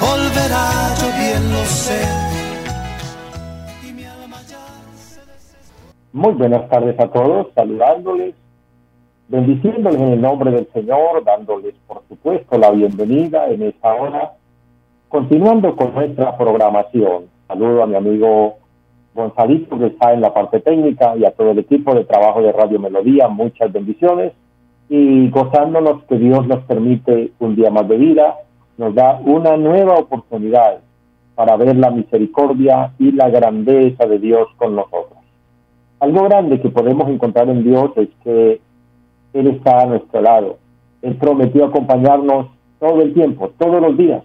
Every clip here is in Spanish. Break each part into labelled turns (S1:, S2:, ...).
S1: volverá, yo bien lo sé.
S2: Muy buenas tardes a todos, saludándoles, bendiciéndoles en el nombre del Señor, dándoles por supuesto la bienvenida en esta hora, continuando con nuestra programación. Saludo a mi amigo Gonzalito que está en la parte técnica y a todo el equipo de trabajo de Radio Melodía, muchas bendiciones y gozándonos que Dios nos permite un día más de vida, nos da una nueva oportunidad para ver la misericordia y la grandeza de Dios con nosotros. Algo grande que podemos encontrar en Dios es que Él está a nuestro lado. Él prometió acompañarnos todo el tiempo, todos los días.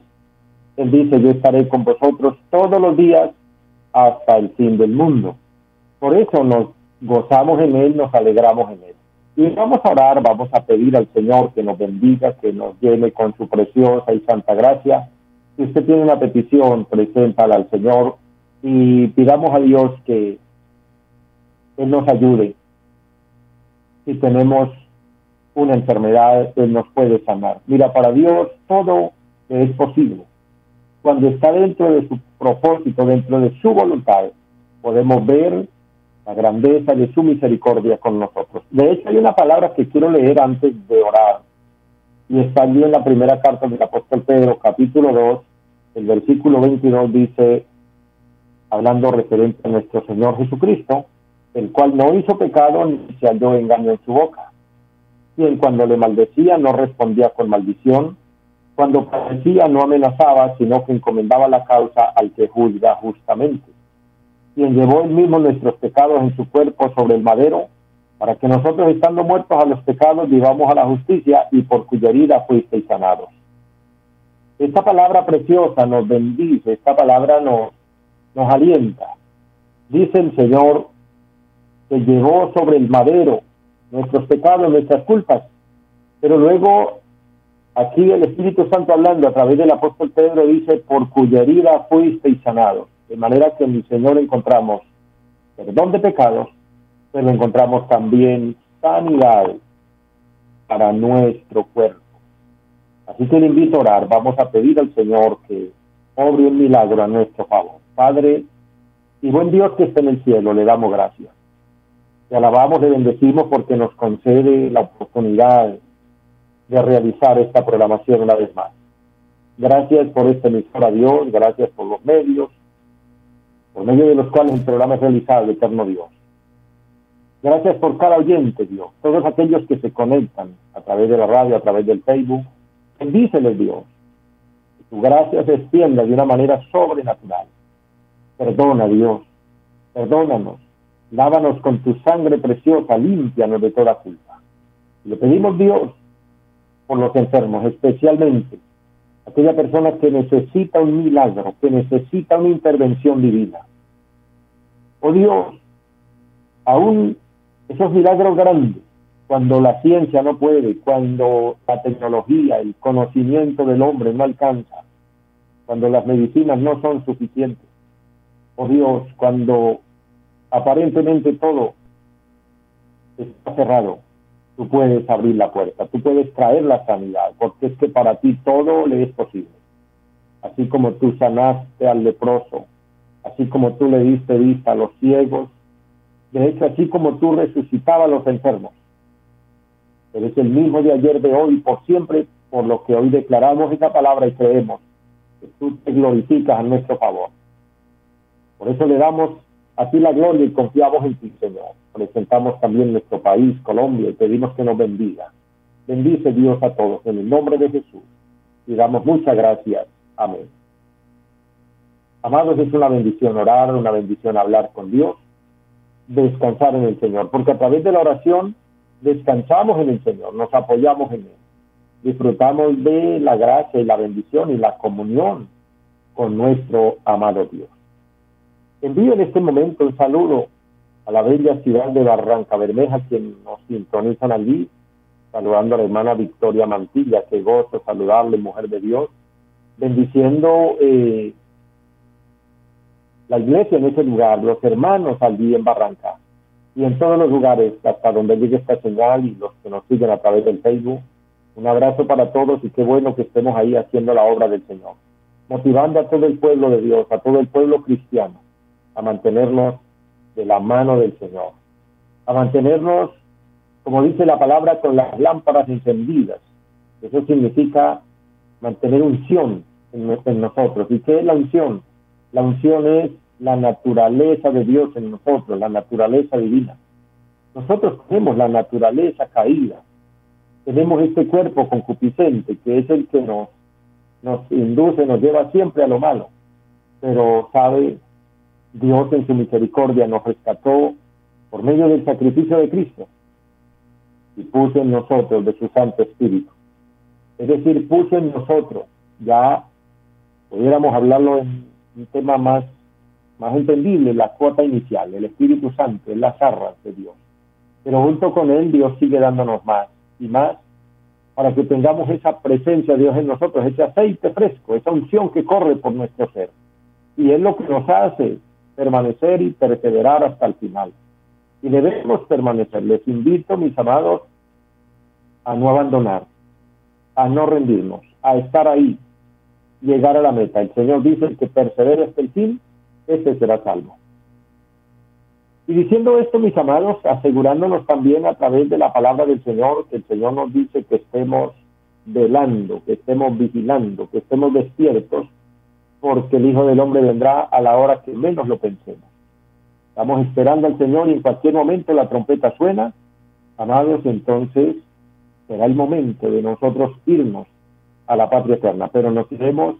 S2: Él dice, yo estaré con vosotros todos los días hasta el fin del mundo. Por eso nos gozamos en Él, nos alegramos en Él. Y vamos a orar, vamos a pedir al Señor que nos bendiga, que nos llene con su preciosa y santa gracia. Si usted tiene una petición, preséntala al Señor y pidamos a Dios que Él nos ayude. Si tenemos una enfermedad, Él nos puede sanar. Mira, para Dios todo es posible. Cuando está dentro de su propósito, dentro de su voluntad, podemos ver la grandeza de su misericordia con nosotros. De hecho, hay una palabra que quiero leer antes de orar, y está allí en la primera carta del apóstol Pedro, capítulo 2, el versículo 22 dice, hablando referente a nuestro Señor Jesucristo, el cual no hizo pecado ni se halló engaño en su boca. Quien cuando le maldecía no respondía con maldición, cuando padecía no amenazaba, sino que encomendaba la causa al que juzga justamente quien llevó él mismo nuestros pecados en su cuerpo sobre el madero, para que nosotros estando muertos a los pecados vivamos a la justicia y por cuya herida fuisteis sanados. Esta palabra preciosa nos bendice, esta palabra nos, nos alienta. Dice el Señor que llevó sobre el madero nuestros pecados, nuestras culpas, pero luego aquí el Espíritu Santo hablando a través del apóstol Pedro dice, por cuya herida fuisteis sanados. De manera que en mi Señor encontramos perdón de pecados, pero encontramos también sanidad para nuestro cuerpo. Así que le invito a orar. Vamos a pedir al Señor que obre un milagro a nuestro favor. Padre y buen Dios que está en el cielo, le damos gracias. Te alabamos, le bendecimos porque nos concede la oportunidad de realizar esta programación una vez más. Gracias por esta emisora, Dios, gracias por los medios, por medio de los cuales el programa es realizado, Eterno Dios. Gracias por cada oyente, Dios, todos aquellos que se conectan a través de la radio, a través del Facebook. Bendíceles, Dios. Que tu gracia se extienda de una manera sobrenatural. Perdona, Dios. Perdónanos. Lávanos con tu sangre preciosa, límpianos de toda culpa. le pedimos, Dios, por los enfermos, especialmente aquella persona que necesita un milagro, que necesita una intervención divina. Oh Dios, aún esos milagros grandes, cuando la ciencia no puede, cuando la tecnología, el conocimiento del hombre no alcanza, cuando las medicinas no son suficientes. Oh Dios, cuando aparentemente todo está cerrado, tú puedes abrir la puerta, tú puedes traer la sanidad, porque es que para ti todo le es posible. Así como tú sanaste al leproso, así como tú le diste vista a los ciegos, de hecho, así como tú resucitabas a los enfermos. Eres el mismo de ayer, de hoy, por siempre, por lo que hoy declaramos esa palabra y creemos que tú te glorificas a nuestro favor. Por eso le damos a ti la gloria y confiamos en ti, Señor. Presentamos también nuestro país, Colombia, y pedimos que nos bendiga. Bendice Dios a todos en el nombre de Jesús. Y damos muchas gracias. Amén. Amados, es una bendición orar, una bendición hablar con Dios, descansar en el Señor, porque a través de la oración descansamos en el Señor, nos apoyamos en Él, disfrutamos de la gracia y la bendición y la comunión con nuestro amado Dios. Envío en este momento un saludo a la bella ciudad de Barranca Bermeja, quien nos sintonizan allí, saludando a la hermana Victoria Mantilla, que gozo saludarle, mujer de Dios, bendiciendo eh, la iglesia en ese lugar, los hermanos allí en Barranca y en todos los lugares hasta donde llegue esta señal y los que nos siguen a través del Facebook. Un abrazo para todos y qué bueno que estemos ahí haciendo la obra del Señor, motivando a todo el pueblo de Dios, a todo el pueblo cristiano, a mantenernos de la mano del Señor, a mantenernos, como dice la palabra, con las lámparas encendidas. Eso significa mantener unción en, en nosotros. ¿Y qué es la unción? La unción es la naturaleza de Dios en nosotros, la naturaleza divina. Nosotros tenemos la naturaleza caída, tenemos este cuerpo concupiscente que es el que nos, nos induce, nos lleva siempre a lo malo, pero sabe, Dios en su misericordia nos rescató por medio del sacrificio de Cristo y puso en nosotros de su Santo Espíritu. Es decir, puso en nosotros, ya pudiéramos hablarlo en un tema más más entendible, la cuota inicial, el Espíritu Santo, es las arras de Dios. Pero junto con Él, Dios sigue dándonos más y más para que tengamos esa presencia de Dios en nosotros, ese aceite fresco, esa unción que corre por nuestro ser. Y es lo que nos hace permanecer y perseverar hasta el final. Y debemos permanecer. Les invito, mis amados, a no abandonar, a no rendirnos, a estar ahí, llegar a la meta. El Señor dice que persevere hasta el fin ese será salvo. Y diciendo esto, mis amados, asegurándonos también a través de la palabra del Señor, que el Señor nos dice que estemos velando, que estemos vigilando, que estemos despiertos, porque el Hijo del Hombre vendrá a la hora que menos lo pensemos. Estamos esperando al Señor y en cualquier momento la trompeta suena. Amados, entonces será el momento de nosotros irnos a la patria eterna, pero nos iremos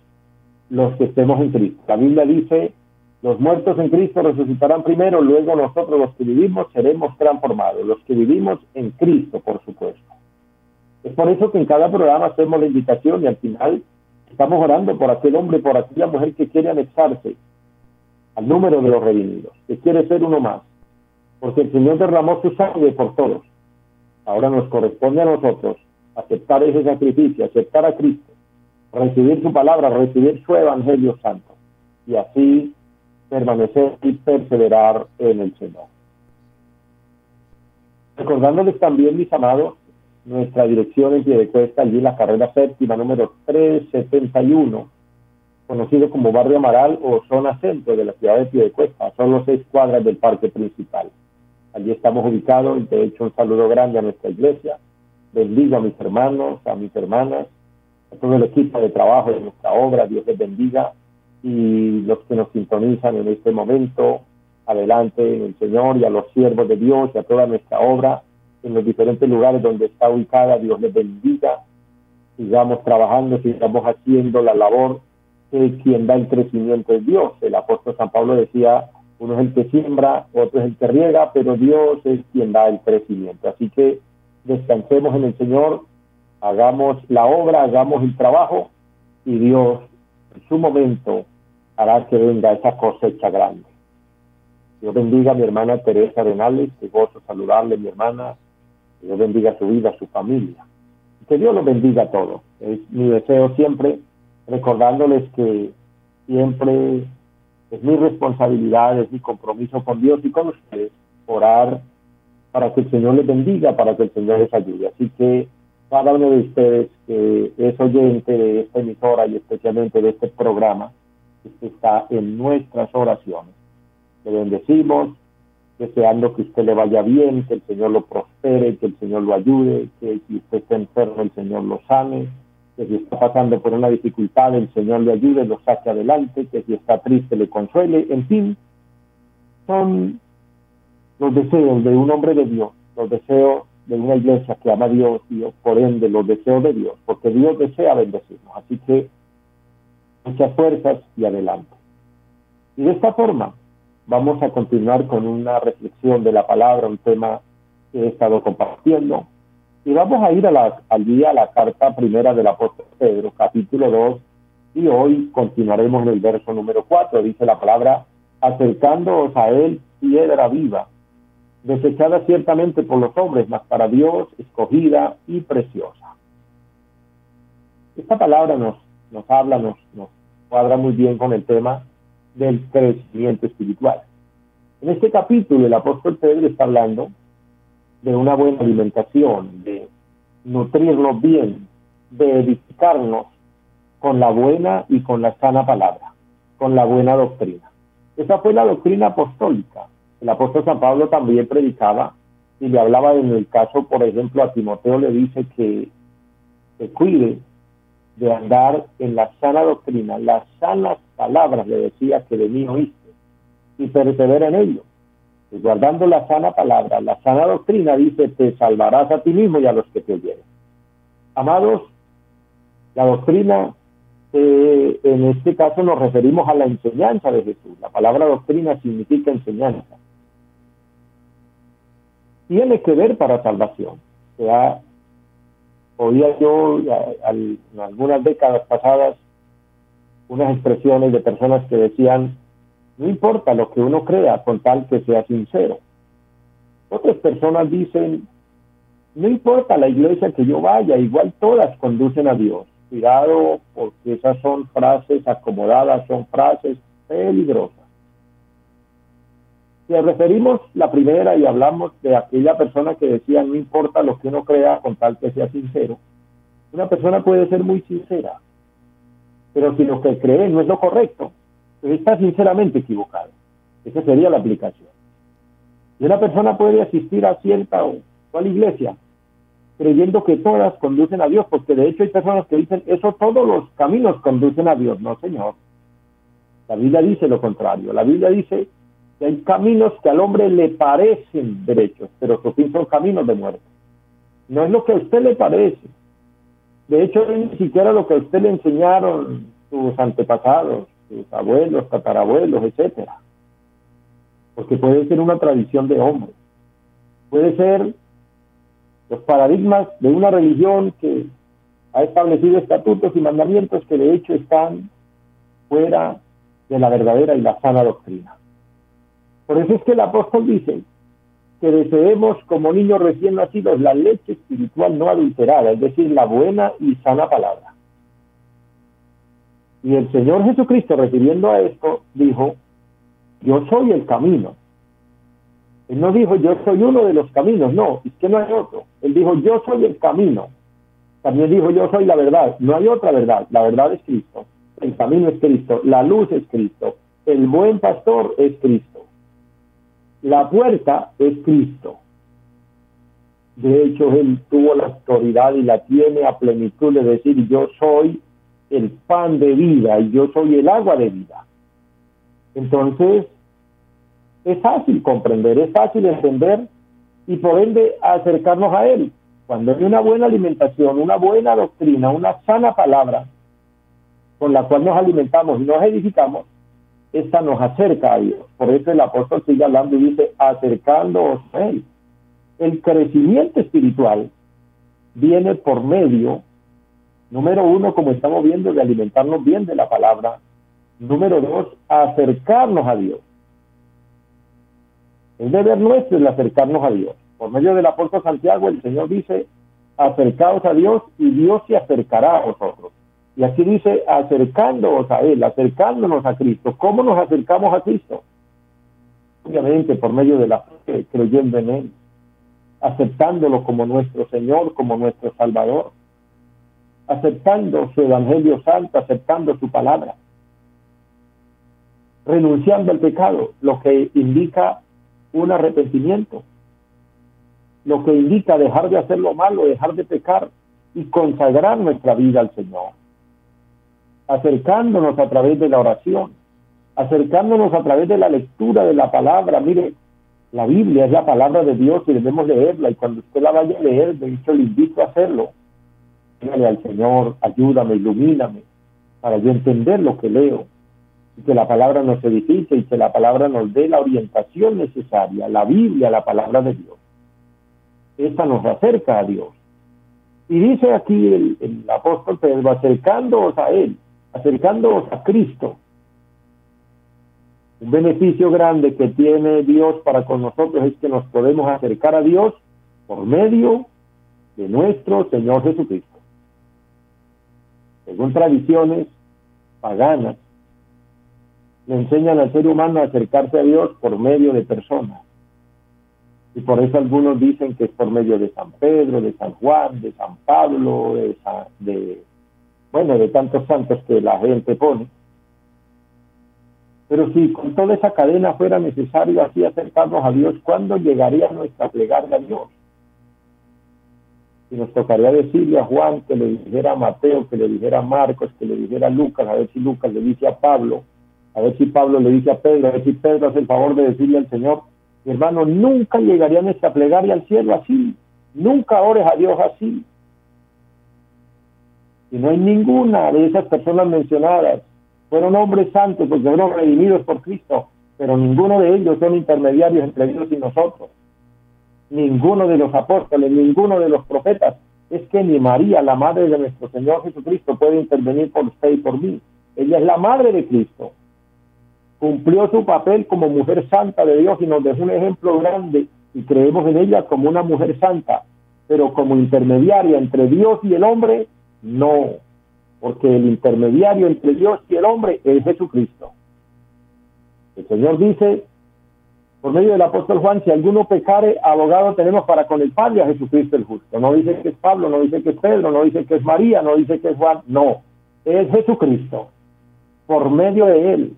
S2: los que estemos en Cristo. La Biblia dice los muertos en Cristo resucitarán primero, luego nosotros los que vivimos seremos transformados, los que vivimos en Cristo, por supuesto. Es por eso que en cada programa hacemos la invitación y al final estamos orando por aquel hombre, por aquella mujer que quiere anexarse al número de los redimidos, que quiere ser uno más, porque el Señor derramó su sangre por todos. Ahora nos corresponde a nosotros aceptar ese sacrificio, aceptar a Cristo, recibir su palabra, recibir su evangelio santo y así permanecer y perseverar en el Señor. Recordándoles también, mis amados, nuestra dirección en Piedecuesta, allí en la carrera séptima, número 371, conocido como Barrio Amaral o zona centro de la ciudad de Piedecuesta, son los seis cuadras del parque principal. Allí estamos ubicados, de hecho un saludo grande a nuestra iglesia, bendigo a mis hermanos, a mis hermanas, a todo el equipo de trabajo de nuestra obra, Dios les bendiga, y los que nos sintonizan en este momento, adelante en el Señor y a los siervos de Dios y a toda nuestra obra en los diferentes lugares donde está ubicada, Dios les bendiga, sigamos trabajando, sigamos haciendo la labor que quien da el crecimiento es Dios. El apóstol San Pablo decía, uno es el que siembra, otro es el que riega, pero Dios es quien da el crecimiento. Así que descansemos en el Señor, hagamos la obra, hagamos el trabajo y Dios en su momento hará que venga esa cosecha grande. Dios bendiga a mi hermana Teresa Renales, que gozo saludarle, mi hermana. Dios bendiga su vida, su familia. Que Dios los bendiga a todos. Es mi deseo siempre, recordándoles que siempre es mi responsabilidad, es mi compromiso con Dios y con ustedes, orar para que el Señor les bendiga, para que el Señor les ayude. Así que cada uno de ustedes que es oyente de esta emisora y especialmente de este programa, que está en nuestras oraciones. Le bendecimos, deseando que usted le vaya bien, que el Señor lo prospere, que el Señor lo ayude, que si usted está enfermo, el Señor lo sane, que si está pasando por una dificultad, el Señor le ayude, lo saque adelante, que si está triste, le consuele, en fin, son los deseos de un hombre de Dios, los deseos de una iglesia que ama a Dios y por ende los deseos de Dios, porque Dios desea bendecirnos. Así que muchas fuerzas y adelante. Y de esta forma vamos a continuar con una reflexión de la palabra, un tema que he estado compartiendo. Y vamos a ir al día a la carta primera del apóstol Pedro, capítulo 2, Y hoy continuaremos en el verso número 4. Dice la palabra, acercándoos a él piedra viva, desechada ciertamente por los hombres, mas para Dios escogida y preciosa. Esta palabra nos, nos habla, nos cuadra muy bien con el tema del crecimiento espiritual. En este capítulo el apóstol Pedro está hablando de una buena alimentación, de nutrirnos bien, de edificarnos con la buena y con la sana palabra, con la buena doctrina. Esa fue la doctrina apostólica. El apóstol San Pablo también predicaba y le hablaba en el caso, por ejemplo, a Timoteo le dice que se cuide de andar en la sana doctrina, las sanas palabras, le decía que de mí oíste, y persevera en ello. Y guardando la sana palabra, la sana doctrina, dice, te salvarás a ti mismo y a los que te oyeren. Amados, la doctrina, eh, en este caso nos referimos a la enseñanza de Jesús. La palabra doctrina significa enseñanza. Tiene que ver para salvación. O sea, oía yo en algunas décadas pasadas unas expresiones de personas que decían, no importa lo que uno crea con tal que sea sincero. Otras personas dicen, no importa la iglesia que yo vaya, igual todas conducen a Dios. Cuidado, porque esas son frases acomodadas, son frases peligrosas. Si referimos la primera y hablamos de aquella persona que decía no importa lo que uno crea con tal que sea sincero, una persona puede ser muy sincera, pero si lo que cree no es lo correcto, pues está sinceramente equivocado. Esa sería la aplicación. Y una persona puede asistir a cierta o cual iglesia creyendo que todas conducen a Dios, porque de hecho hay personas que dicen, eso todos los caminos conducen a Dios. No, Señor. La Biblia dice lo contrario. La Biblia dice hay caminos que al hombre le parecen derechos, pero su fin son caminos de muerte. No es lo que a usted le parece. De hecho, ni siquiera lo que a usted le enseñaron sus antepasados, sus abuelos, tatarabuelos, etcétera. Porque puede ser una tradición de hombre. Puede ser los paradigmas de una religión que ha establecido estatutos y mandamientos que de hecho están fuera de la verdadera y la sana doctrina. Por eso es que el apóstol dice que deseemos como niños recién nacidos la leche espiritual no adulterada, es decir, la buena y sana palabra. Y el Señor Jesucristo, refiriendo a esto, dijo, yo soy el camino, él no dijo yo soy uno de los caminos, no, es que no hay otro. Él dijo yo soy el camino. También dijo yo soy la verdad. No hay otra verdad. La verdad es Cristo. El camino es Cristo. La luz es Cristo. El buen pastor es Cristo. La puerta es Cristo. De hecho, Él tuvo la autoridad y la tiene a plenitud de decir yo soy el pan de vida y yo soy el agua de vida. Entonces, es fácil comprender, es fácil entender y por ende acercarnos a Él. Cuando hay una buena alimentación, una buena doctrina, una sana palabra con la cual nos alimentamos y nos edificamos, esta nos acerca a Dios. Por eso el apóstol sigue hablando y dice, acercándoos a Él. El crecimiento espiritual viene por medio, número uno, como estamos viendo, de alimentarnos bien de la palabra. Número dos, acercarnos a Dios. El deber nuestro es acercarnos a Dios. Por medio del apóstol Santiago, el Señor dice, acercaos a Dios y Dios se acercará a vosotros. Y aquí dice, acercándonos a Él, acercándonos a Cristo. ¿Cómo nos acercamos a Cristo? Obviamente por medio de la fe, creyendo en Él, aceptándolo como nuestro Señor, como nuestro Salvador, aceptando su Evangelio Santo, aceptando su palabra, renunciando al pecado, lo que indica un arrepentimiento, lo que indica dejar de hacer lo malo, dejar de pecar y consagrar nuestra vida al Señor, acercándonos a través de la oración, acercándonos a través de la lectura de la palabra. Mire, la Biblia es la palabra de Dios y debemos leerla y cuando usted la vaya a leer, de hecho le invito a hacerlo. Dígale al Señor, ayúdame, ilumíname, para yo entender lo que leo, que la palabra nos edifique y que la palabra nos dé la orientación necesaria, la Biblia, la palabra de Dios. Esta nos acerca a Dios. Y dice aquí el, apóstol Pedro, acercándoos a Él, acercándoos a Cristo. Un beneficio grande que tiene Dios para con nosotros es que nos podemos acercar a Dios por medio de nuestro Señor Jesucristo. Según tradiciones paganas, le enseñan al ser humano a acercarse a Dios por medio de personas. Y por eso algunos dicen que es por medio de San Pedro, de San Juan, de San Pablo, de, de bueno, de tantos santos que la gente pone. Pero si con toda esa cadena fuera necesario así acercarnos a Dios, ¿cuándo llegaría nuestra plegaria a Dios? Si nos tocaría decirle a Juan que le dijera a Mateo, que le dijera a Marcos, que le dijera a Lucas, a ver si Lucas le dice a Pablo, a ver si Pablo le dice a Pedro, a ver si Pedro hace el favor de decirle al Señor, mi hermano, nunca llegaría nuestra plegaria al cielo así, nunca ores a Dios así. Y no hay ninguna de esas personas mencionadas fueron hombres santos porque fueron redimidos por Cristo, pero ninguno de ellos son intermediarios entre Dios y nosotros. Ninguno de los apóstoles, ninguno de los profetas. Es que ni María, la madre de nuestro Señor Jesucristo, puede intervenir por usted y por mí. Ella es la madre de Cristo. Cumplió su papel como mujer santa de Dios y nos dejó un ejemplo grande y creemos en ella como una mujer santa, pero como intermediaria entre Dios y el hombre, no porque el intermediario entre Dios y el hombre es Jesucristo. El Señor dice, por medio del apóstol Juan, si alguno pecare, abogado tenemos para con el Padre a Jesucristo el justo. No dice que es Pablo, no dice que es Pedro, no dice que es María, no dice que es Juan, no, es Jesucristo, por medio de él.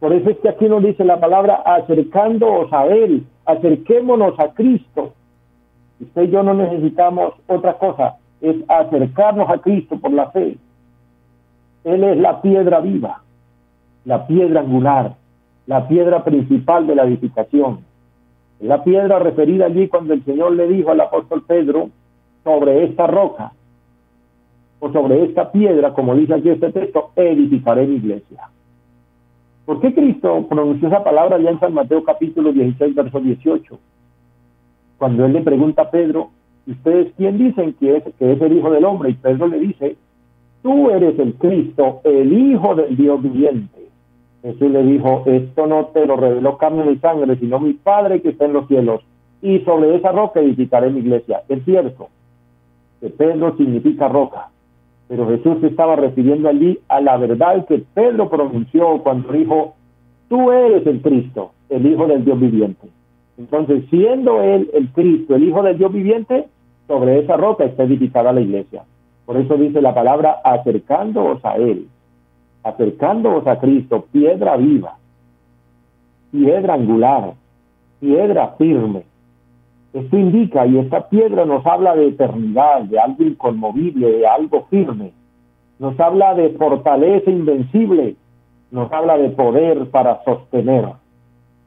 S2: Por eso es que aquí nos dice la palabra acercándoos a él, acerquémonos a Cristo. Usted y yo no necesitamos otra cosa, es acercarnos a Cristo por la fe. Él es la piedra viva, la piedra angular, la piedra principal de la edificación. La piedra referida allí cuando el Señor le dijo al apóstol Pedro, sobre esta roca o sobre esta piedra, como dice aquí este texto, edificaré mi iglesia. ¿Por qué Cristo pronunció esa palabra ya en San Mateo capítulo 16, verso 18? Cuando él le pregunta a Pedro, ¿ustedes quién dicen que es, que es el Hijo del Hombre? Y Pedro le dice, tú eres el Cristo, el Hijo del Dios viviente. Jesús le dijo, esto no te lo reveló carne ni sangre, sino mi Padre que está en los cielos. Y sobre esa roca edificaré mi iglesia. Es cierto que Pedro significa roca, pero Jesús se estaba refiriendo allí a la verdad que Pedro pronunció cuando dijo, tú eres el Cristo, el Hijo del Dios viviente. Entonces, siendo él el Cristo, el Hijo del Dios viviente, sobre esa roca está edificada la iglesia. Por eso dice la palabra acercándoos a Él, acercándoos a Cristo, piedra viva, piedra angular, piedra firme. Esto indica, y esta piedra nos habla de eternidad, de algo inconmovible, de algo firme. Nos habla de fortaleza invencible, nos habla de poder para sostener.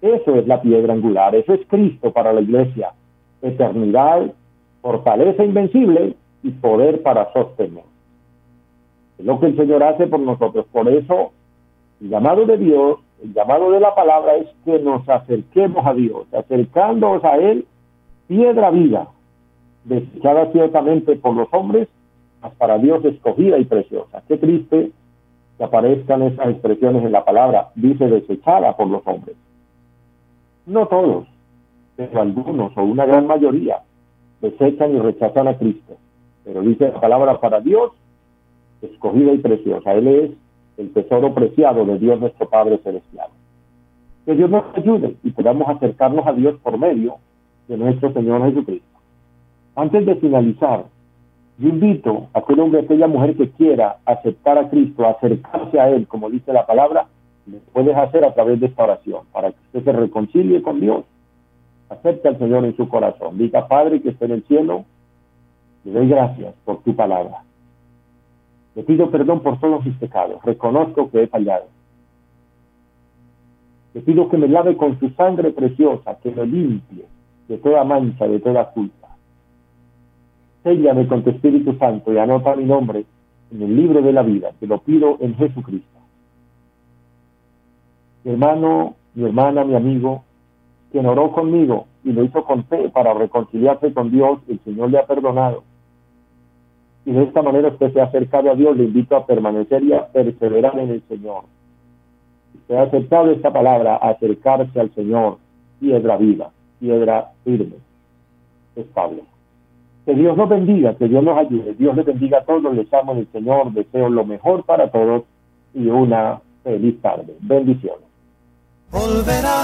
S2: Eso es la piedra angular, eso es Cristo para la iglesia. Eternidad, fortaleza invencible y poder para sostener. Es lo que el Señor hace por nosotros. Por eso, el llamado de Dios, el llamado de la palabra es que nos acerquemos a Dios, acercándonos a Él, piedra viva, desechada ciertamente por los hombres, mas para Dios escogida y preciosa. Qué triste que aparezcan esas expresiones en la palabra, dice desechada por los hombres. No todos, pero algunos o una gran mayoría desechan y rechazan a Cristo. Pero dice la palabra para Dios, escogida y preciosa. Él es el tesoro preciado de Dios nuestro Padre Celestial. Que Dios nos ayude y podamos acercarnos a Dios por medio de nuestro Señor Jesucristo. Antes de finalizar, yo invito a aquel hombre, a aquella mujer que quiera aceptar a Cristo, acercarse a Él, como dice la palabra, lo puedes hacer a través de esta oración, para que usted se reconcilie con Dios acepte al Señor en su corazón. Diga, Padre que esté en el cielo, le doy gracias por tu palabra. Le pido perdón por todos mis pecados. Reconozco que he fallado. Le pido que me lave con su sangre preciosa, que me limpie de toda mancha, de toda culpa. Séllame con tu Espíritu Santo y anota mi nombre en el libro de la vida. Te lo pido en Jesucristo. Mi hermano, mi hermana, mi amigo, quien oró conmigo y lo hizo con fe para reconciliarse con Dios, el Señor le ha perdonado. y de esta manera usted se ha acercado a Dios, le invito a permanecer y a perseverar en el Señor. Usted ha aceptado esta palabra, acercarse al Señor, piedra viva, piedra firme, estable. Que Dios nos bendiga, que Dios nos ayude, Dios les bendiga a todos, les amo en el Señor, deseo lo mejor para todos y una feliz tarde. Bendiciones.
S1: Volverá,